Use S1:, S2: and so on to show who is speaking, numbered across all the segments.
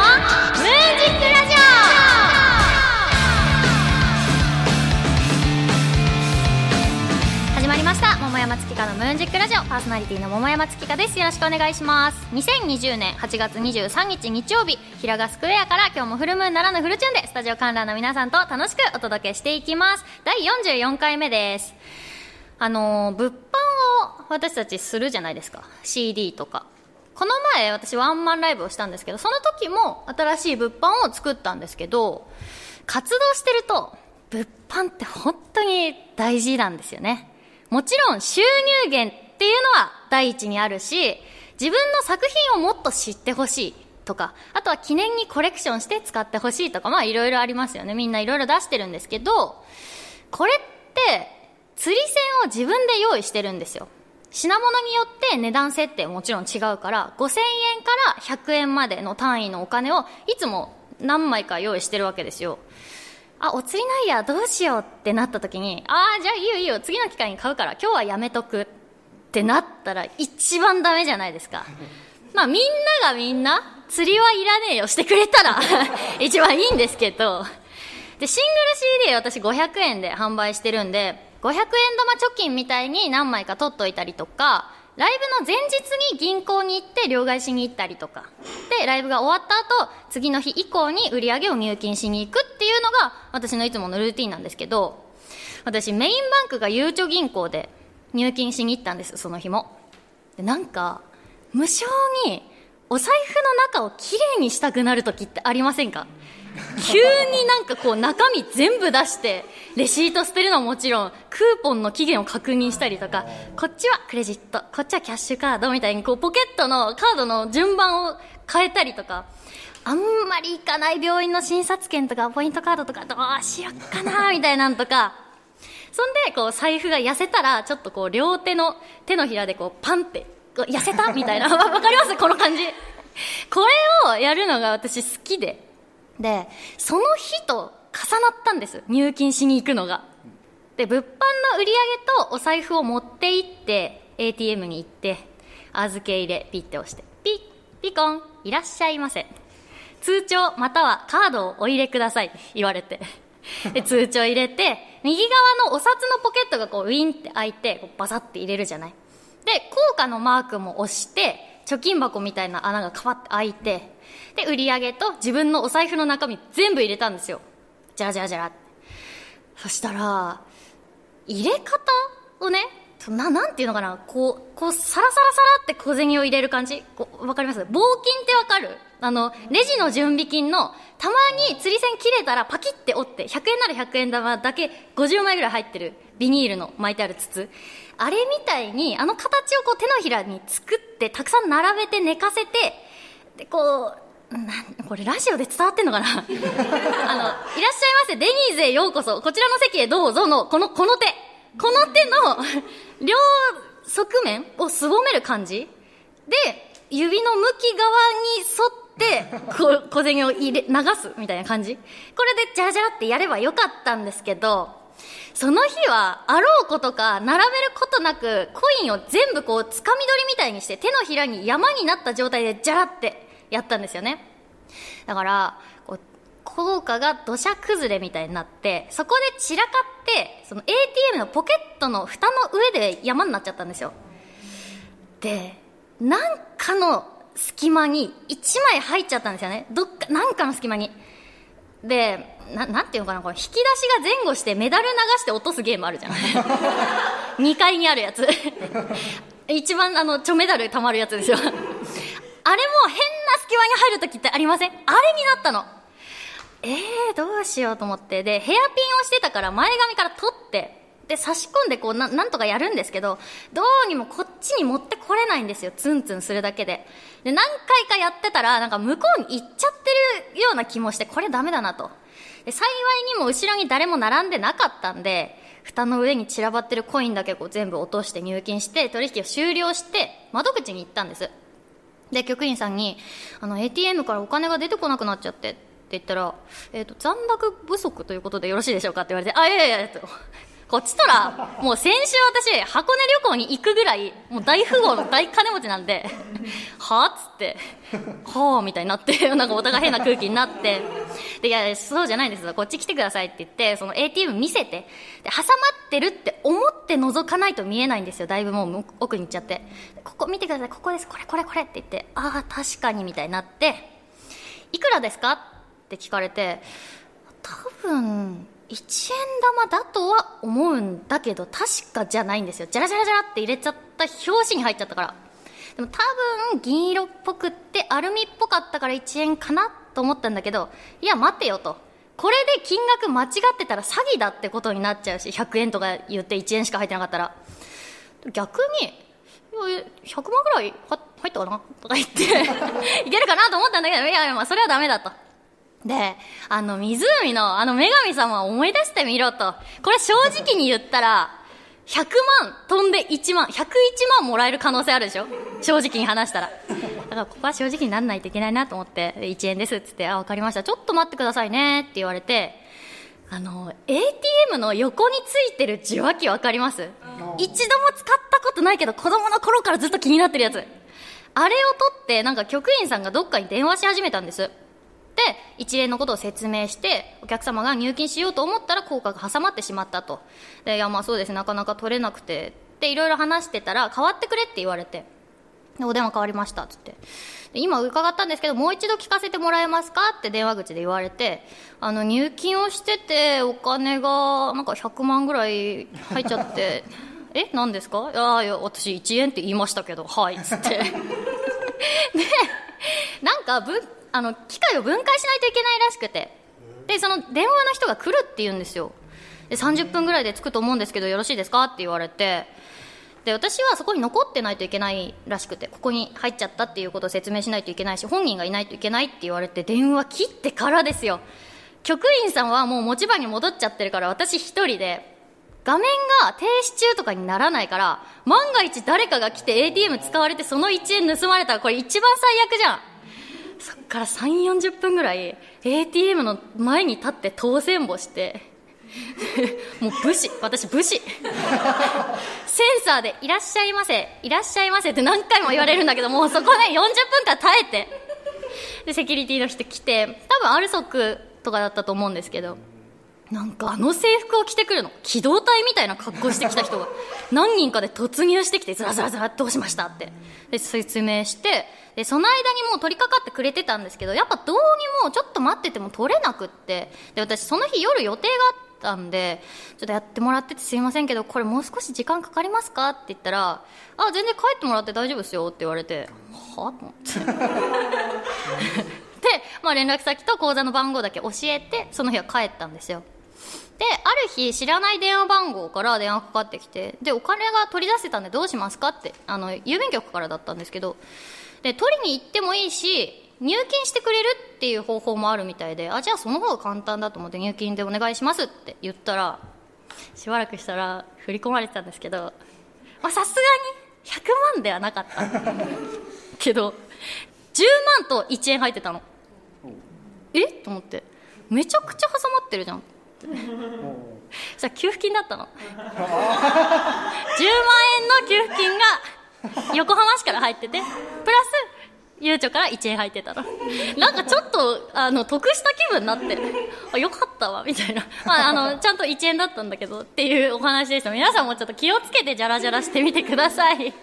S1: のムーンジックラジオ。始まりました。桃山月花のムーンジックラジオ。パーソナリティの桃山月花です。よろしくお願いします。2020年8月23日日曜日平賀スクエアから今日もフルムーンならぬフルチューンでスタジオ観覧の皆さんと楽しくお届けしていきます。第44回目です。あの物販を私たちするじゃないですか。CD とか。この前私ワンマンライブをしたんですけどその時も新しい物販を作ったんですけど活動してると物販って本当に大事なんですよね。もちろん収入源っていうのは第一にあるし自分の作品をもっと知ってほしいとかあとは記念にコレクションして使ってほしいとかまあいろいろありますよね。みんないろいろ出してるんですけどこれって釣り銭を自分で用意してるんですよ。品物によって値段設定もちろん違うから5000円から100円までの単位のお金をいつも何枚か用意してるわけですよ。あお釣りないやどうしようってなった時にああじゃあいいよいいよ次の機会に買うから今日はやめとくってなったら一番ダメじゃないですか。まあみんながみんな釣りはいらねえよしてくれたら 一番いいんですけど。でシングル CD 私500円で販売してるんで500円玉貯金みたいに何枚か取っといたりとかライブの前日に銀行に行って両替しに行ったりとか。でライブが終わった後次の日以降に売り上げを入金しに行くっていうのが私のいつものルーティンなんですけど私メインバンクがゆうちょ銀行で入金しに行ったんですその日も。でなんか無性にお財布の中をきれいにしたくなる時ってありませんか？急になんかこう中身全部出してレシート捨てるのはもちろんクーポンの期限を確認したりとかこっちはクレジットこっちはキャッシュカードみたいにこうポケットのカードの順番を変えたりとかあんまり行かない病院の診察券とかポイントカードとかどうしよっかなみたいなんとかそんでこう財布が痩せたらちょっとこう両手の手のひらでこうパンって痩せたみたいな。わかります？この感じ。これをやるのが私好きででその日と重なったんです。入金しに行くのが。で物販の売り上げとお財布を持って行って ATM に行って預け入れピッて押してピッピコンいらっしゃいませ。通帳またはカードをお入れください言われて。で通帳入れて右側のお札のポケットがこうウィンって開いてこうバサって入れるじゃない。で効果のマークも押して貯金箱みたいな穴がカパって開いてで売り上げと自分のお財布の中身全部入れたんですよ。じゃらじゃらじゃらそしたら入れ方をねななんていうのかなこうこうサラサラサラって小銭を入れる感じ。こわかります？棒金ってわかる？あのレジの準備金のたまに釣り線切れたらパキって折って100円なら100円玉だけ50枚ぐらい入ってるビニールの巻いてある筒。あれみたいにあの形をこう手のひらに作ってたくさん並べて寝かせてでこうなこれラジオで伝わってんのかな？あの、いらっしゃいませ、デニーズへようこそ、こちらの席へどうぞの、この、この手。この手の、両側面をすぼめる感じ。で、指の向き側に沿って、こ小銭を入れ、流すみたいな感じ。これでジャラジャラってやればよかったんですけど、その日は、あろうことか、並べることなく、コインを全部こう、つかみ取りみたいにして、手のひらに山になった状態で、ジャラってやったんですよね。だから、こう、効果が土砂崩れみたいになって、そこで散らかって、その ATM のポケットの蓋の上で山になっちゃったんですよ。で、なんかの隙間に1枚入っちゃったんですよね。どっか、なんかの隙間に。で、ななんていうのかな、これ引き出しが前後してメダル流して落とすゲームあるじゃん。2階にあるやつ。一番あの、ちょメダル溜まるやつですよ。あれも変な隙間に入るときってありません？あれになったの。えー、どうしようと思って。で、ヘアピンをしてたから前髪から取って、で、差し込んでこうな、なんとかやるんですけど、どうにもこっちに持ってこれないんですよ。ツンツンするだけで。で、何回かやってたら、なんか向こうに行っちゃってるような気もして、これダメだなと。で、幸いにも後ろに誰も並んでなかったんで、蓋の上に散らばってるコインだけこう全部落として入金して、取引を終了して、窓口に行ったんです。で、局員さんに、あの、ATM からお金が出てこなくなっちゃってって言ったら、えっ、と、残高不足ということでよろしいでしょうかって言われて、あ、いやいやいや、と。こっちとら、もう先週私、箱根旅行に行くぐらい、もう大富豪の大金持ちなんで、はぁっつって、はぁみたいになって、なんかお互い変な空気になって、で、いや、そうじゃないんですよ。こっち来てくださいって言って、その ATM 見せて、で、挟まってるって思って覗かないと見えないんですよ。だいぶもう奥に行っちゃって。ここ見てください、ここです、これこれこれって言って、ああ、確かにみたいになって、いくらですかって聞かれて、多分、1円玉だとは思うんだけど、確かじゃないんですよ。じゃらじゃらじゃらって入れちゃった表紙に入っちゃったから。でも多分、銀色っぽくってアルミっぽかったから1円かなと思ったんだけど、いや、待てよと。これで金額間違ってたら詐欺だってことになっちゃうし、100円とか言って1円しか入ってなかったら。逆に、100万ぐらい入ったかなとか言って いけるかなと思ったんだけど、いやいや、まあそれはダメだと。で、あの、湖のあの女神様を思い出してみろと。これ正直に言ったら、100万飛んで1万、101万もらえる可能性あるでしょ？正直に話したら。だからここは正直にならないといけないなと思って、1円ですっつって、あ、わかりました。ちょっと待ってくださいねって言われて、あの、ATM の横についてる受話器わかります？一度も使ったことないけど子供の頃からずっと気になってるやつ。あれを取って、なんか局員さんがどっかに電話し始めたんです。で、一連のことを説明して、お客様が入金しようと思ったら効果が挟まってしまったと。で、いや、まあそうです、なかなか取れなくて。で、いろいろ話してたら、変わってくれって言われて。で、お電話変わりましたっ、つって。今伺ったんですけど、もう一度聞かせてもらえますかって電話口で言われて、あの、入金をしてて、お金が、なんか100万ぐらい入っちゃって、え、何ですか？いやいや、私1円って言いましたけど、はいっ、つって。で、なんか、ぶあの機械を分解しないといけないらしくて。でその電話の人が来るって言うんですよ。で30分ぐらいで着くと思うんですけどよろしいですか？って言われて。で私はそこに残ってないといけないらしくてここに入っちゃったっていうことを説明しないといけないし本人がいないといけないって言われて電話切ってからですよ。局員さんはもう持ち場に戻っちゃってるから私一人で画面が停止中とかにならないから万が一誰かが来て ATM 使われてその1円盗まれたらこれ一番最悪じゃん。そっから3、40分ぐらい ATM の前に立って当選簿して、もう武士、私武士。センサーでいらっしゃいませ、いらっしゃいませって何回も言われるんだけど、もうそこで、40分間耐えて。で、セキュリティの人来て、多分アルソックとかだったと思うんですけど、なんかあの制服を着てくるの。機動隊みたいな格好してきた人が 何人かで突入してきて、ずらずらずらどうしましたって。で、説明して、で、その間にもう取り掛かってくれてたんですけど、やっぱどうにもちょっと待ってても取れなくって、で、私その日夜予定があったんで、ちょっとやってもらっててすいませんけど、これもう少し時間かかりますかって言ったら、あ、全然帰ってもらって大丈夫ですよって言われて、はと思って。で、まあ連絡先と口座の番号だけ教えて、その日は帰ったんですよ。で、ある日、知らない電話番号から電話かかってきて、で、お金が取り出せたんでどうしますかって、あの、郵便局からだったんですけど、で、取りに行ってもいいし、入金してくれるっていう方法もあるみたいで、あ、じゃあその方が簡単だと思って入金でお願いしますって言ったら、しばらくしたら振り込まれてたんですけど、まあさすがに100万ではなかった。けど、10万と1円入ってたの。え？と思って。めちゃくちゃ挟まってるじゃん。そしたら給付金だったの？10万円の給付金が横浜市から入っててプラスゆうちょから1円入ってたの。なんかちょっと、あの、得した気分になって、あ、よかったわ、みたいな。まあ、あの、ちゃんと1円だったんだけど、っていうお話でした。皆さんもちょっと気をつけてジャラジャラしてみてください。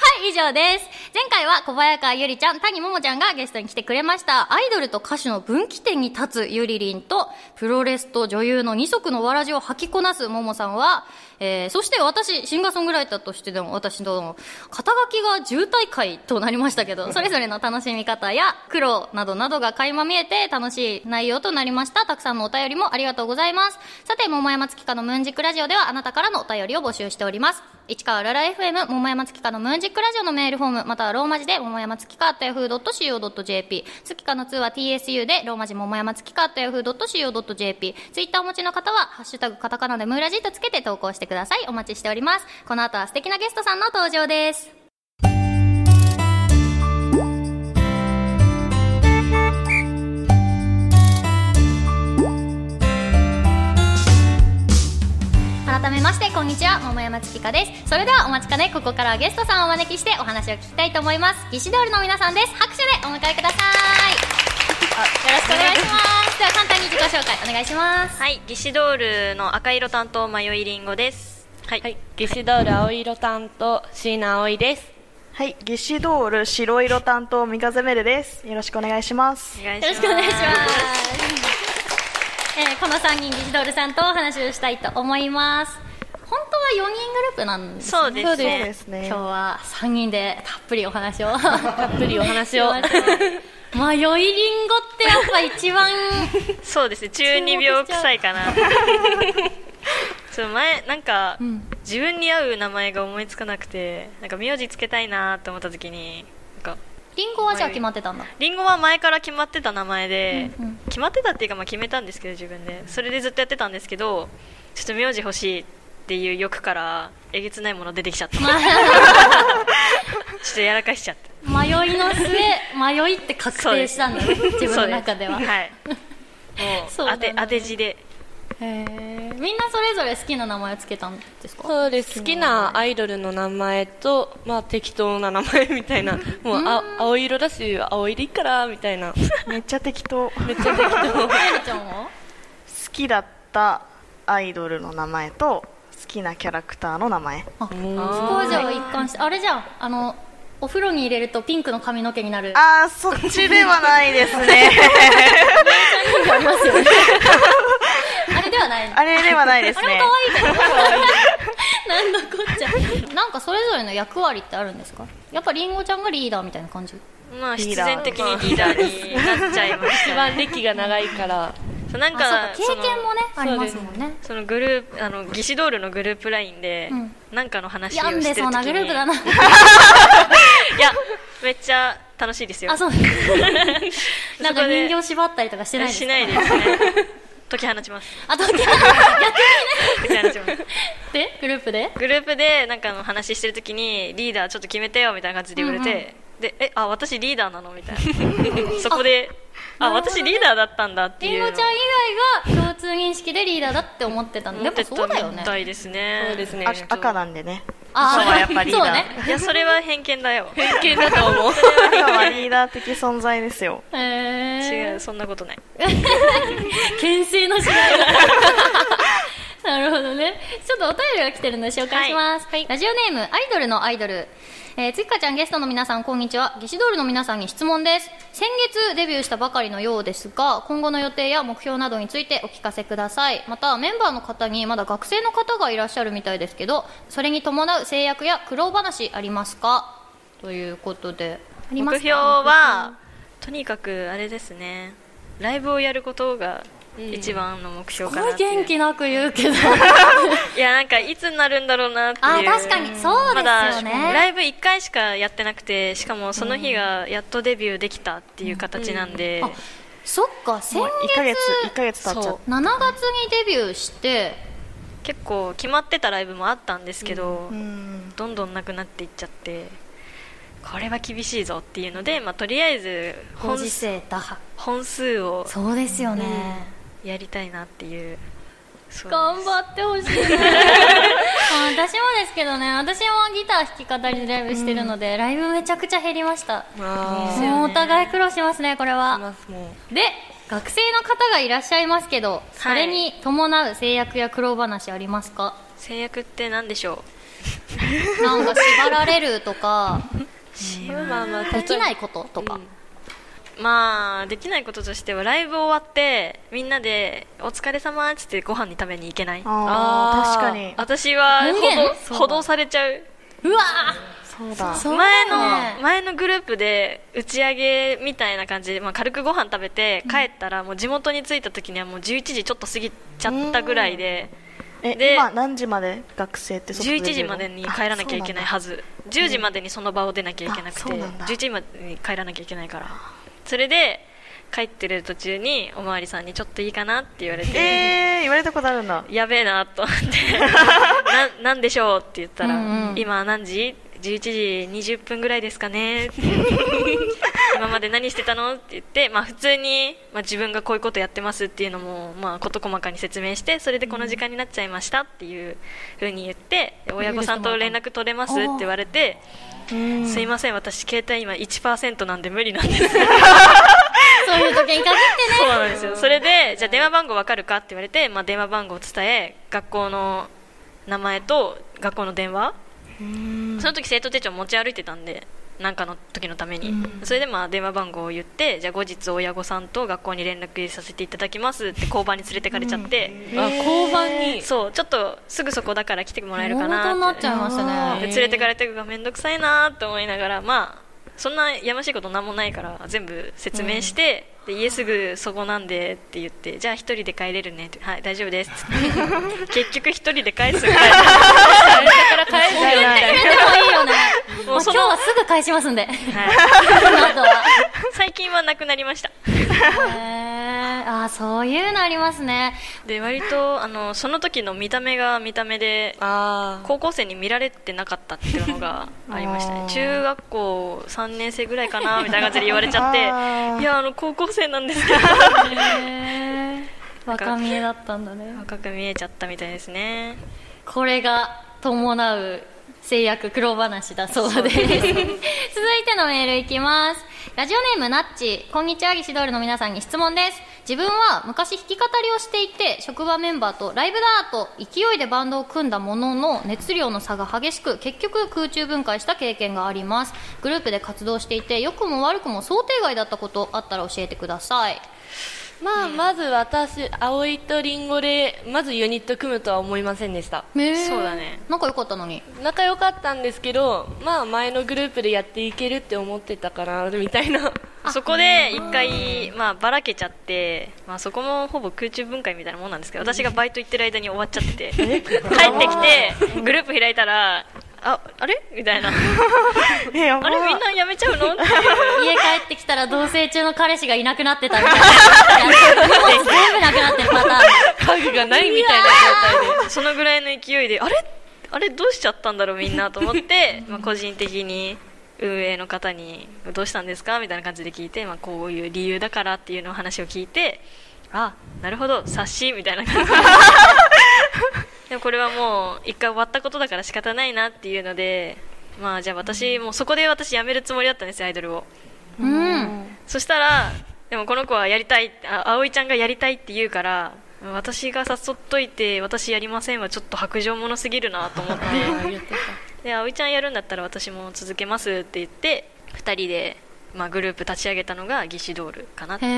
S1: はい、以上です。前回は小早川ゆりちゃん、谷桃ちゃんがゲストに来てくれました。アイドルと歌手の分岐点に立つゆりりんと、プロレスと女優の二足のわらじを履きこなす桃さんは、えー、そして私、シンガーソングライターとしてでも私の肩書きが渋滞会となりましたけど、それぞれの楽しみ方や苦労などなどが垣間見えて楽しい内容となりました。たくさんのお便りもありがとうございます。さて、桃山月花のムーンジックラジオではあなたからのお便りを募集しております。市川ララ FM 桃山月花のムーンジックラジオのメールフォーム、またはローマ字で桃山月花 yahoo.co.jp、月花の2は TSU でローマ字桃山月花 yahoo.co.jp、ツイッターお持ちの方は、ハッシュタグカタカナでムーラジとつけて投稿してください。ください。お待ちしております。この後は素敵なゲストさんの登場です。改桃山月花です。それではお待ちかね。ここからはゲストさんをお招きしてお話を聞きたいと思います。ギシドールの皆さんです。拍手でお迎えください。よろしくお願いします。では簡単に自己紹介お願いします
S2: はい、ギシドールの赤色担当迷いりんごです。はい、
S3: はい、ゲシドール青色担当椎名葵です。
S4: はい、ギシドール白色担当三風メルです。よろしくお願いします。
S1: よろしくお願いします。えーこの3人、ギジドールさんとお話をしたいと思います。本当は4人グループなんですね。
S2: そうですね。
S4: ですね。
S1: 今日は3人でたっぷりお話を。
S3: たっぷりお話を。
S1: 迷いりんごってやっぱ一番、
S2: そうですね。中二病臭いかな。そう前なんか、
S1: ん
S2: 自分に合う名前が思いつかなくて、なんか名字つけたいなと思った時に、なんか
S1: りんごはじゃあ決まってたんだ。
S2: リンゴは前から決まってた名前で、
S1: うんうん
S2: 決まってたっていうかまあ決めたんですけど自分でそれでずっとやってたんですけどちょっと名字欲しいっていう欲からえげつないもの出てきちゃった ちょっとやらかしちゃった
S1: 迷いの末、迷いって確定したんだね。自分の中では。
S2: はいもう
S1: そうだね
S2: 当て当て字で
S1: へーみんなそれぞれ好きな名前をつけたんですか？
S3: そうです。好きなアイドルの名前と、まあ適当な名前みたいな。もうあ青色だし、青色いいから、みたいな。
S4: めっちゃ適当。好
S3: めっちゃ適当。
S1: まゆりちゃんは？
S4: きだったアイドルの名前と、好きなキャラクターの名前。
S1: あ、そこはじゃあ一貫して、あれじゃん、あの、お風呂に入れるとピンクの髪の毛になる。
S4: あー、そっちではないですね。
S1: ありますよね。あれではないの。
S4: あれではないですね
S1: あれも。可愛いけど。なんだこっちゃ。なんかそれぞれの役割ってあるんですか？やっぱりんごちゃんがリーダーみたいな感じ？
S2: まあ必然的にリーダーになっちゃいまし
S3: 一
S2: た
S3: 番歴が長いから。
S2: そうなん
S1: か
S2: か、
S1: 経験もね、ありますもんね。
S2: そのグループあのギシドールのグループラインで、
S1: うん。
S2: なんかの話を
S1: 病ん
S2: してる時に。
S1: でそうなグループだな。
S2: いやめっちゃ楽しいですよ。
S1: あ、そう。なんか人形縛ったりとかしてないですか？
S2: しないですね。解き放ちます。
S1: あ、と、逆にね。
S2: 解き放ちます。
S1: で、グループで？
S2: グループでなんかの話してる時にリーダーちょっと決めてよみたいな感じで言われて、でえあ私リーダーなのみたいな。そこであ私リーダーだったんだっていう。の
S1: りんごちゃん以外が共通認識でリーダーだって思ってたんで、やっぱそうだよね。
S2: み。たいですね。
S3: そうですね。
S4: あ赤なんでね。
S1: あ
S4: 赤はやっぱリーダー。
S1: そうね。
S2: いやそれは偏見だよ。
S3: 偏見だと思う。
S4: 赤はリーダー的存在ですよ。
S1: へー。
S2: 違うそんなことない。
S1: 牽制のしないがなるほどね。ちょっとお便りが来てるので紹介します、ラジオネームアイドルのアイドルえー、つきかちゃんゲストの皆さんこんにちは。ギシドールの皆さんに質問です。先月デビューしたばかりのようですが今後の予定や目標などについてお聞かせください。またメンバーの方にまだ学生の方がいらっしゃるみたいですけどそれに伴う制約や苦労話ありますか？ということで。
S2: 目標はとにかくあれですね。ライブをやることが一番の目標
S1: すご
S2: かな
S1: 元気なく言うけど。
S2: いやなんかいつになるんだろうなっていう。
S1: あ確かに。そうですよね。
S2: まだライブ1回しかやってなくてしかもその日がやっとデビューできたっていう形なんで、
S1: あそっか。先月
S4: 1ヶ月、1ヶ月経っちゃっ
S1: そう。7月にデビューして。
S2: 結構決まってたライブもあったんですけど、
S4: た。うん。
S2: どんどんなくなっていっちゃってこれは厳しいぞっていうので、まあ、とりあえず本数を
S1: そうですよね、
S2: やりたいなっていう
S1: 頑張ってほしい 私もですけどね私もギター弾き語りでライブしてるので、ライブめちゃくちゃ減りました。もうお互い苦労しますねこれは。で学生の方がいらっしゃいますけどそれに伴う制約や苦労話ありますか、
S2: 制約って何でしょ
S1: なんか縛られるとか。
S3: まあまあ、
S1: できないこととか、
S2: うまあできないこととしてはライブ終わってみんなで「お疲れ様っつってご飯に食べに行けない。
S4: ああ、確かに。
S2: 私は補導されちゃう。
S1: うわ
S4: そうだ。
S2: 前の前のグループで打ち上げみたいな感じで、まあ、軽くご飯食べて帰ったらもう地元に着いた時にはもう11時ちょっと過ぎちゃったぐらいで。
S4: え、
S2: で
S4: 今何時まで？学生って外出れるの
S2: 11時までに帰らなきゃいけないはず。10時までにその場を出なきゃいけなくて
S4: あそうなんだ。
S2: 11時までに帰らなきゃいけないからそれで帰ってる途中におまわりさんにちょっといいかなって言われて、
S4: えー、言われたことあるんだ。
S2: やべえなと思って ななんでしょうって言ったら、
S1: うんうん。
S2: 今何時？11時20分ぐらいですかね今まで何してたの？って言って、まあ、普通に、まあ、自分がこういうことやってますっていうのも、まあ、事細かに説明してそれでこの時間になっちゃいましたっていうふうに言ってで親御さんと連絡取れますって言われてすいません私携帯今1%なんで無理なんです。
S1: そういう時に限ってね。
S2: そうなんですよ。それでじゃあ電話番号わかるかって言われて、まあ、電話番号を伝え学校の名前と学校の電話。その時生徒手帳持ち歩いてたんで何かの時のために、それでまあ電話番号を言ってじゃあ後日親御さんと学校に連絡させていただきますって交番に連れてかれちゃって、
S3: あ交番に？
S2: そうちょっとすぐそこだから来てもらえるか
S1: な
S2: なって。
S1: っちゃいましたね
S2: で連れてかれてるがめんどくさいなと思いながらまあそんなやましいことなんもないから全部説明して、で家すぐそこなんでって言ってじゃあ一人で帰れるねってはい大丈夫です。っ て結局一人で帰す。ぐらい
S3: から帰る
S4: ないな。い
S1: でもいいよ。ねもう今日はすぐ返しますんで。
S2: はいくなりました。
S1: あーそういうのありますね。
S2: で割とあのその時の見た目が見た目で
S3: あ
S2: 高校生に見られてなかったっていうのが ありましたね。中学校3年生ぐらいかなみたいな感じで言われちゃって いやあの高校生なんですけど。
S1: 若見えだったんだね。
S2: 若く見えちゃったみたいですね。
S1: これが伴う制約苦労話だそうで。す。続いてのメールいきます。ラジオネームなっちこんにちはギシドールの皆さんに質問です。自分は昔弾き語りをしていて職場メンバーとライブだと勢いでバンドを組んだものの熱量の差が激しく結局空中分解した経験があります。グループで活動していて良くも悪くも想定外だったことあったら教えてください
S3: まあまず私葵とリンゴでまずユニット組むとは思いませんでした。
S2: そうだね。
S1: 仲良かったのに。
S3: 仲良かったんですけどまあ前のグループでやっていけるって思ってたかなみたいな。
S2: そこで一回、まあ、ばらけちゃって、まあ、そこもほぼ空中分解みたいなもんなんですけど私がバイト行ってる間に終わっちゃって。て帰ってきてグループ開いたらああれ？みたいな。
S4: えやば
S2: あれみんな辞めちゃうの？っていう
S1: 家帰ってきたら同棲中の彼氏がいなくなってたみたいな。荷物全部なくなってるパターン
S3: 家具がないみたいな状態で。
S2: そのぐらいの勢いで。あれ？あれ？どうしちゃったんだろうみんなと思って、まあ、個人的に運営の方にどうしたんですか？みたいな感じで聞いて、まあ、こういう理由だからっていうのを話を聞いてあなるほど察しみたいな感じ。で でもこれはもう一回終わったことだから仕方ないなっていうのでまあじゃあ私もうそこで私辞めるつもりだったんですよアイドルを。
S1: うん。
S2: そしたらでもこの子はやりたいあ葵ちゃんがやりたいって言うから私が誘っといて私やりませんはちょっと白状者すぎるなと思って。で葵ちゃんやるんだったら私も続けますって言って2人で、まあ、グループ立ち上げたのがギシドールかなって
S1: へ
S2: い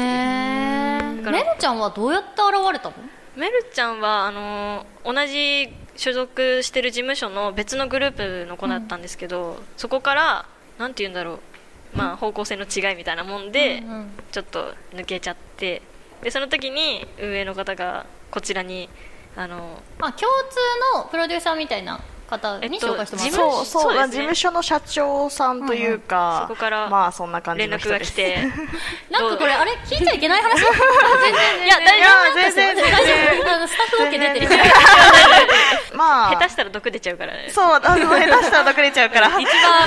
S2: う
S1: メルちゃんはどうやって現れたの？
S2: メルちゃんはあの同じ所属してる事務所の別のグループの子だったんですけど、そこからなんて言うんだろう、まあ、方向性の違いみたいなもんで、
S1: うんうん。
S2: ちょっと抜けちゃってでその時に運営の方がこちらにあの
S1: まあ共通のプロデューサーみたいな方に紹介してもらった、
S2: えっと
S4: そうそう
S2: そうですね。
S4: 事務所の社長さんというか、
S2: そこから
S4: まあそんな感じ
S2: 連絡
S4: の人です。
S2: が来て。
S1: なんかこれあれ？聞いちゃいけない話？全然
S2: いや大
S4: いや
S2: 丈
S4: 全然全
S1: 大
S4: 然。
S1: 丈夫スタッフ OK 出てる。
S4: まあ。
S2: 夫下手したら毒出ちゃうからね。
S4: そうあの下手したら毒出ちゃうから。
S3: 一番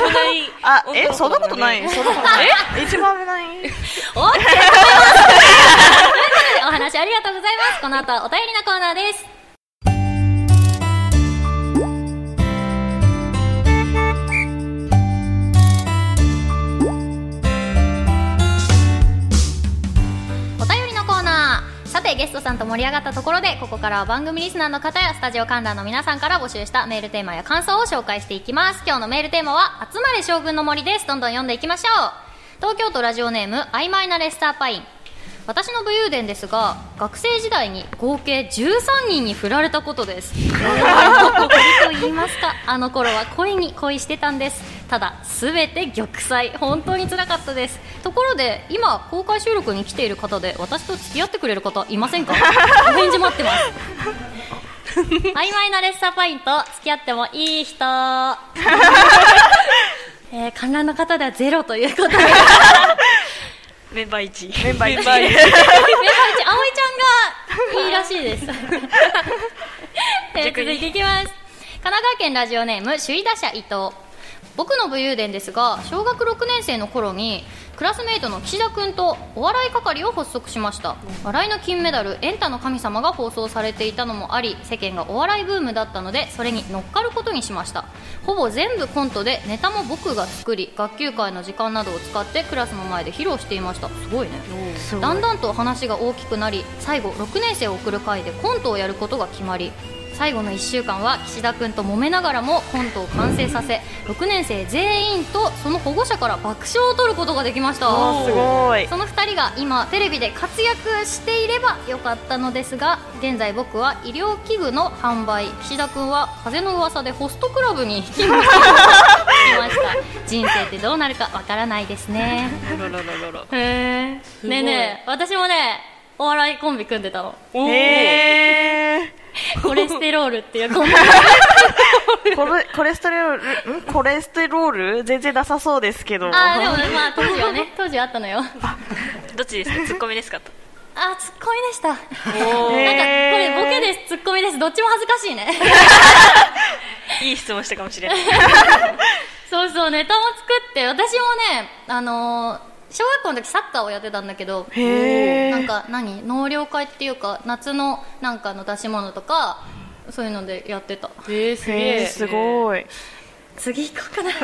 S3: 危ない
S4: あえ？そんなことない？そんなことない？一番危ない？
S1: お話ありがとうございます。この後はお便りのコーナーですトさんと盛り上がったところでここからは番組リスナーの方やスタジオ観覧の皆さんから募集したメールテーマや感想を紹介していきます。今日のメールテーマは「集まれ将軍の森」です。どんどん読んでいきましょう。東京都ラジオネーム曖昧なレスターパイン。私の武勇伝ですが学生時代に合計13人に振られたことです。恋と言いますかあの頃は恋に恋してたんです。ただ全て玉砕。本当につらかったです。ところで今公開収録に来ている方で私と付き合ってくれる方いませんか？お返事待ってます。曖昧なレッサーパインと付き合ってもいい人。えー、観覧の方ではゼロということで
S2: メンバー1
S4: メンバー1
S1: メンバー一葵ちゃんがいいらしいです。えー続いていきます。神奈川県ラジオネーム首位打者伊藤。僕の武勇伝ですが小学6年生の頃にクラスメイトの岸田君とお笑い係を発足しました。笑いの金メダル「エンタの神様」が放送されていたのもあり世間がお笑いブームだったのでそれに乗っかることにしました。ほぼ全部コントでネタも僕が作り学級会の時間などを使ってクラスの前で披露していました。すごいね。だんだんと話が大きくなり最後6年生を送る会でコントをやることが決まり最後の1週間は岸田君と揉めながらもコントを完成させ6年生全員とその保護者から爆笑を取ることができました。
S4: すごい。
S1: その2人が今テレビで活躍していればよかったのですが現在僕は医療器具の販売岸田君は風の噂でホストクラブに勤務していました。人生ってどうなるかわからないですね。へえねえねえ私もねお笑いコンビ組んでたの。
S4: へえ
S1: コレステロールっていうコンビ
S4: コレコレステロールん？コレステロール全然なさそうですけど。
S1: あーでもねまあ当時はね。当時はあったのよ。
S2: どっちですか？ツッコミですか？と
S1: あツッコミでした。なんかこれボケですツッコミです。どっちも恥ずかしいね。
S2: いい質問したかもしれない。
S1: そうそうネタも作って私もねあのー小学校の時サッカーをやってたんだけどなんか何納涼会っていうか夏のなんかの出し物とかそういうのでやってた。
S3: えー、すげえ。
S4: へえすごい。
S1: 次行こうかな。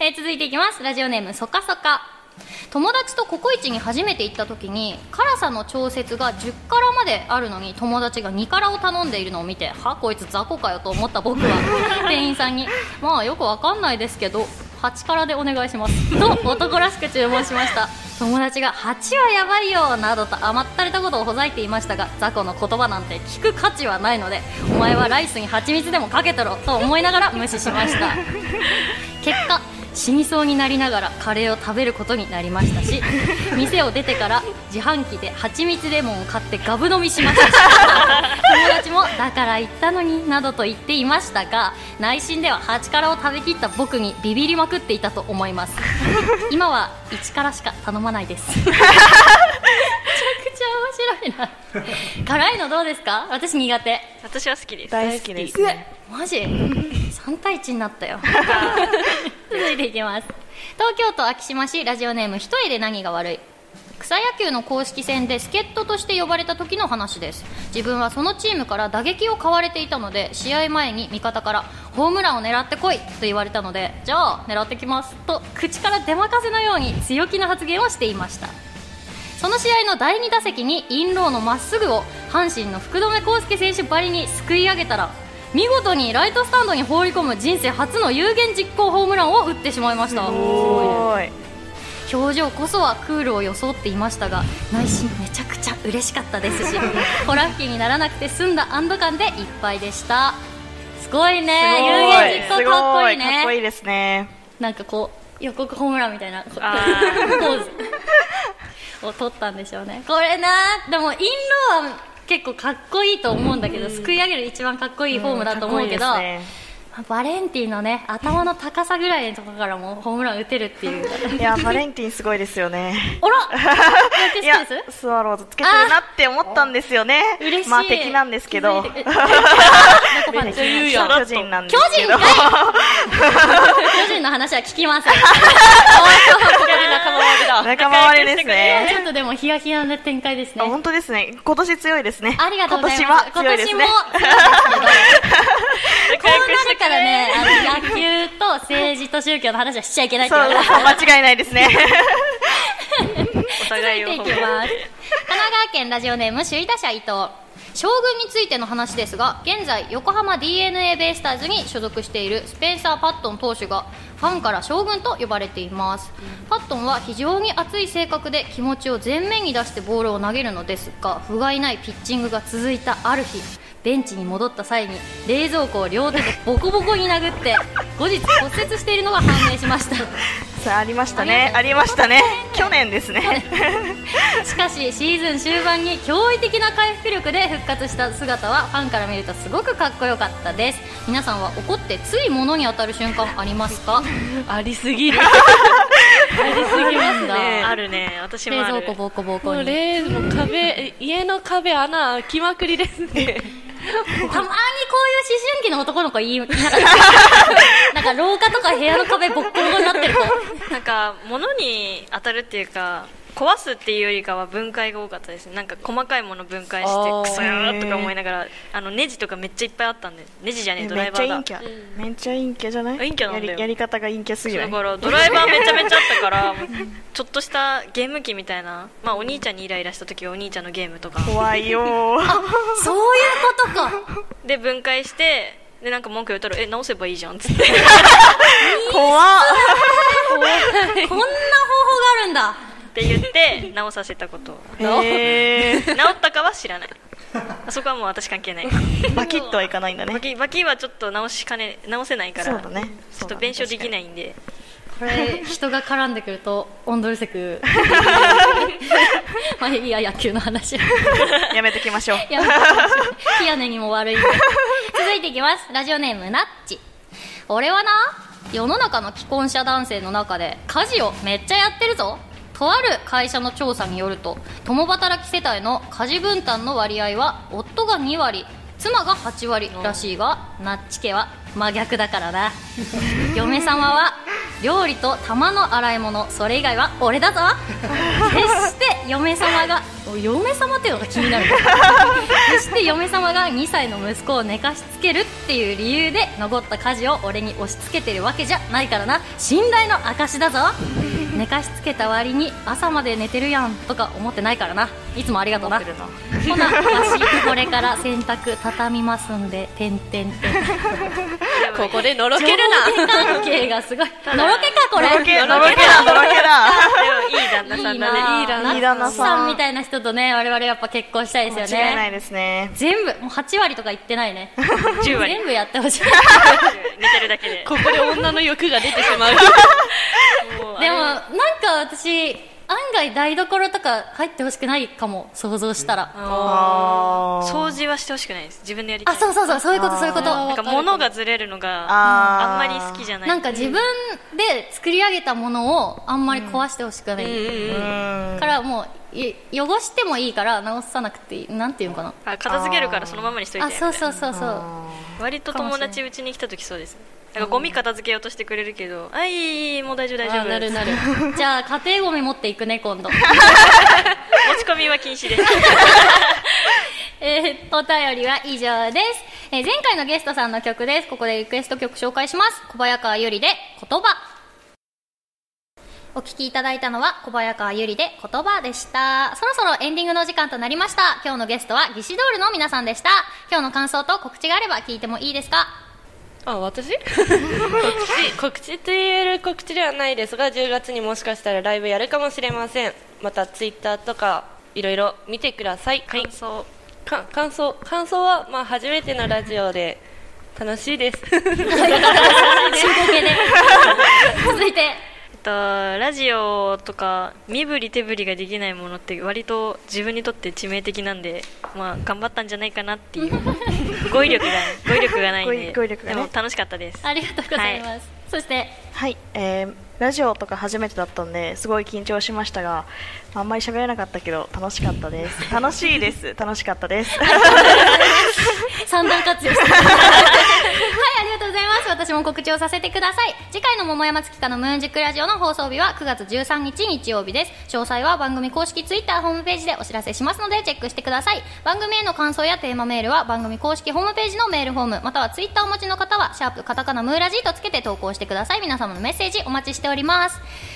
S1: えー続いていきます。ラジオネームそかそか。友達とココイチに初めて行った時に辛さの調節が10辛まであるのに友達が2辛を頼んでいるのを見てはこいつ雑魚かよと思った僕は店員さんに。まあよくわかんないですけど8辛でお願いします。と 男らしく注文しました。友達が8はやばいよなどと甘ったれたことをほざいていましたが雑魚の言葉なんて聞く価値はないのでお前はライスに蜂蜜でもかけてろと思いながら無視しました。結果死にそうになりながらカレーを食べることになりましたし 店を出てから自販機で蜂蜜レモンを買ってガブ飲みしました。し 友達もだから言ったのになどと言っていましたが内心では8辛を食べきった僕にビビりまくっていたと思います。今は1辛しか頼まないです。めちゃくちゃ面白いな。辛いのどうですか？私苦手。
S2: 私は好きです。
S4: 大好きです。
S1: マジ？3対1になったよ。続いていきます。東京都昭島市ラジオネーム一重で何が悪い。草野球の公式戦で助っ人として呼ばれた時の話です。自分はそのチームから打撃を買われていたので試合前に味方からホームランを狙ってこいと言われたのでじゃあ狙ってきますと口から出まかせのように強気な発言をしていました。その試合の第2打席にインローのまっすぐを阪神の福留孝介選手ばりにすくい上げたら見事にライトスタンドに放り込む人生初の有言実行ホームランを打ってしまいました。
S4: すごい。
S1: 表情こそはクールを装っていましたが内心めちゃくちゃ嬉しかったですし コラッキーにならなくて済んだ安堵感でいっぱいでした。すごいね。有言実行かっこいい
S4: すごかっこいい
S1: ね
S4: ですね。
S1: なんかこう予告ホームランみたいなポ
S2: あ
S1: ー。ズ。を取ったんでしょうね。これなでもインローは結構かっこいいと思うんだけど、すくい上げる一番かっこいいフォームだと思うけど、
S4: かっこいいです
S1: バレンティンのね頭の高さぐらいのところからもホームラン打てるっていう。
S4: ねいやバレンティンすごいですよね。
S1: あら！
S4: いやスワローズつけてるなって思ったんですよね。
S1: 嬉しい。
S4: まあ敵なんですけど。巨人なんですけど
S1: 巨人巨人の話は聞きません。
S3: 仲間割
S4: れです
S1: ちょ
S4: ね
S1: っとでもヒヤヒヤな展開ですね。
S4: あ本当ですね。今年強いですね。
S1: ありがとうございます。
S4: 今年は強いですね
S1: なるからね。あの野球と政治と宗教の話はしちゃいけないって
S4: そう。
S1: 言われた
S4: 間違いないですね。
S2: お互いを
S1: 続いていきます。神奈川県ラジオネーム首位打者伊藤。将軍についての話ですが現在横浜 d n a ベイスターズに所属しているスペンサー・パットン投手がファンから将軍と呼ばれています、パットンは非常に熱い性格で気持ちを前面に出してボールを投げるのですが不甲斐ないピッチングが続いたある日ベンチに戻った際に冷蔵庫を両手でボコボコに殴って後日骨折しているのが判明しました。
S4: それありましたね。ありましたね。去年ですね。
S1: しかしシーズン終盤に驚異的な回復力で復活した姿はファンから見るとすごくかっこよかったです。皆さんは怒ってつい物に当たる瞬間ありますか？
S3: ありすぎる。ありすぎますね。
S2: あるね。私もある。
S1: 冷蔵庫ボコボコ
S3: もう
S1: に
S3: 冷もう壁家の壁穴開きまくりですね
S1: たまにこういう思春期の男の子言い なかったなんか廊下とか部屋の壁ボッコボコになってる子。
S2: なんか物に当たるっていうか壊すっていうよりかは分解が多かったですね。なんか細かいもの分解してクソーとか思いながらあのネジとかめっちゃいっぱいあったんで。ネジじゃねえドラ
S4: め
S2: イバーだ。
S4: っちゃ陰キャ、めっちゃ陰キャじゃない？
S2: 陰キャなんだよ。
S4: やりやり方が陰キャすぎない？
S2: だからドライバーめちゃめちゃあったから ちょっとしたゲーム機みたいな、まあ、お兄ちゃんにイライラした時はお兄ちゃんのゲームとか。
S4: 怖いよー。
S1: そういうことか。
S2: で分解してでなんか文句言ったら「え直せばいいじゃん」っつって。
S4: 怖っ。
S1: こんな方法があるんだ
S2: って言って直させたこと
S4: へー。
S2: 直ったかは知らない。あそこはもう私関係ない。
S4: バキッとはいかないんだね。
S2: バキバキはちょっっと直しかね直せないから
S4: そうだね。
S2: ちょっと弁償できないいんで。
S1: これ人が絡んでくるとオンドルセクまあいいや野球の話。
S4: やめてきましょう。
S1: やめて火屋根にも悪い。続いていきます。ラジオネームナッチ。俺はな世の中の既婚者男性の中で家事をめっちゃやってるぞとある会社の調査によると共働き世帯の家事分担の割合は夫が2割妻が8割らしいがナッチ家は真逆だからな。嫁様は料理と玉の洗い物それ以外は俺だぞ。決して嫁様がお嫁様っていうのが気になる 決して嫁様が2歳の息子を寝かしつけるっていう理由で残った家事を俺に押し付けてるわけじゃないからな。信頼の証だぞ寝かしつけた割に朝まで寝てるやんとか思ってないからな。いつもありがとうな。ほなわしこれから洗濯畳みますんでてんてんてん。
S3: ここでのろけるな。
S1: 関係がすごい。のろけかこれ。
S4: のろけのろけだ。のろけだ。
S2: いい旦那さんだね。
S1: いい
S3: 旦
S4: 那さん。
S1: みたいな人とね我々やっぱ結婚したいですよね。
S4: 間違いないですね。
S1: 全部もう8割とか言ってないね。
S2: 10割。
S1: 全部やってほしい。
S2: 寝てるだけで。
S3: ここで女の欲が出てしまう。
S1: でもなんか私案外台所とか入ってほしくないかも想像したら、
S2: 掃除はしてほしくないです。自分でやりたい。
S1: あそうそうそうそういうことそういうこと。
S2: なんか物がずれるのが
S4: あ
S2: んまり好きじゃない。
S1: なんか自分で作り上げたものをあんまり壊してほしくない、
S4: うん
S1: からもうい汚してもいいから直さなくていい。なんていうのかな。
S2: あ片付けるからそのままにしといて。
S1: あそうそうそうそう。
S2: 割と友達うちに来た時そうですなんかゴミ片付けようとしてくれるけどあいもう大丈夫大丈夫。
S3: あなるなる。
S1: じゃあ家庭ゴミ持っていくね今度。
S2: 持ち込みは禁止です。
S1: えー、お便りは以上です、えー前回のゲストさんの曲です。ここでリクエスト曲紹介します。小早川ゆりで言葉。お聞きいただいたのは小早川ゆりで言葉でした。そろそろエンディングの時間となりました。今日のゲストはギシドールの皆さんでした。今日の感想と告知があれば聞いてもいいですか？
S3: あ私？告知告知と言える告知ではないですが10月にもしかしたらライブやるかもしれません。またツイッターとかいろいろ見てください。はい。
S2: 感想。
S3: か感想。感想は、まあ、初めてのラジオで楽しいです。
S1: 続いて
S2: と、ラジオとか身振り手振りができないものって割と自分にとって致命的なんで、まあ、頑張ったんじゃないかなっていう 語彙力が語彙力がないん
S4: 語
S2: で
S4: 彙語彙力がね。
S2: でも楽しかったです。
S1: ありがとうございます、そして
S4: はい、えーラジオとか初めてだったんですごい緊張しましたがあんまり喋れなかったけど楽しかったです。楽しいです。楽しかったです。
S1: 三段活用して。はいありがとうございます。私も告知をさせてください。次回の桃山月花のムーンジックラジオの放送日は9月13日日曜日です。詳細は番組公式ツイッターホームページでお知らせしますのでチェックしてください。番組への感想やテーマメールは番組公式ホームページのメールフォームまたはツイッターをお持ちの方はシャープカタカナムーラジーとつけて投稿してください。皆様のメッセージお待ちしております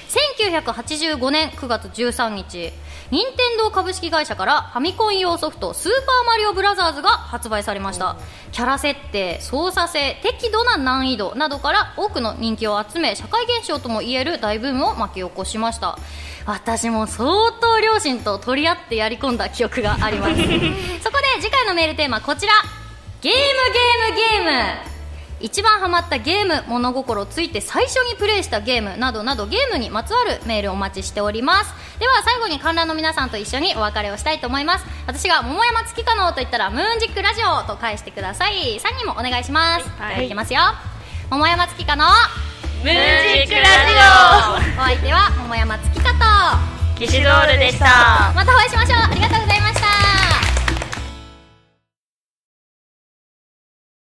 S1: 1985年9月13日任天堂株式会社からファミコン用ソフト「スーパーマリオブラザーズ」が発売されました。キャラ設定操作性適度な難易度などから多くの人気を集め社会現象ともいえる大ブームを巻き起こしました。私も相当両親と取り合ってやり込んだ記憶があります。そこで次回のメールテーマはこちら。ゲームゲームゲーム一番ハマったゲーム物心ついて最初にプレイしたゲームなどなどゲームにまつわるメールをお待ちしております。では最後に観覧の皆さんと一緒にお別れをしたいと思います。私が桃山月花のと言ったらムーンジックラジオと返してください。3人もお願いします。
S2: はい。
S1: いきますよ。桃山月花の
S3: ムーンジックラ
S1: お相手は桃山月花と。
S2: キシドールでした。
S1: またお会いしましょう。ありがとうございました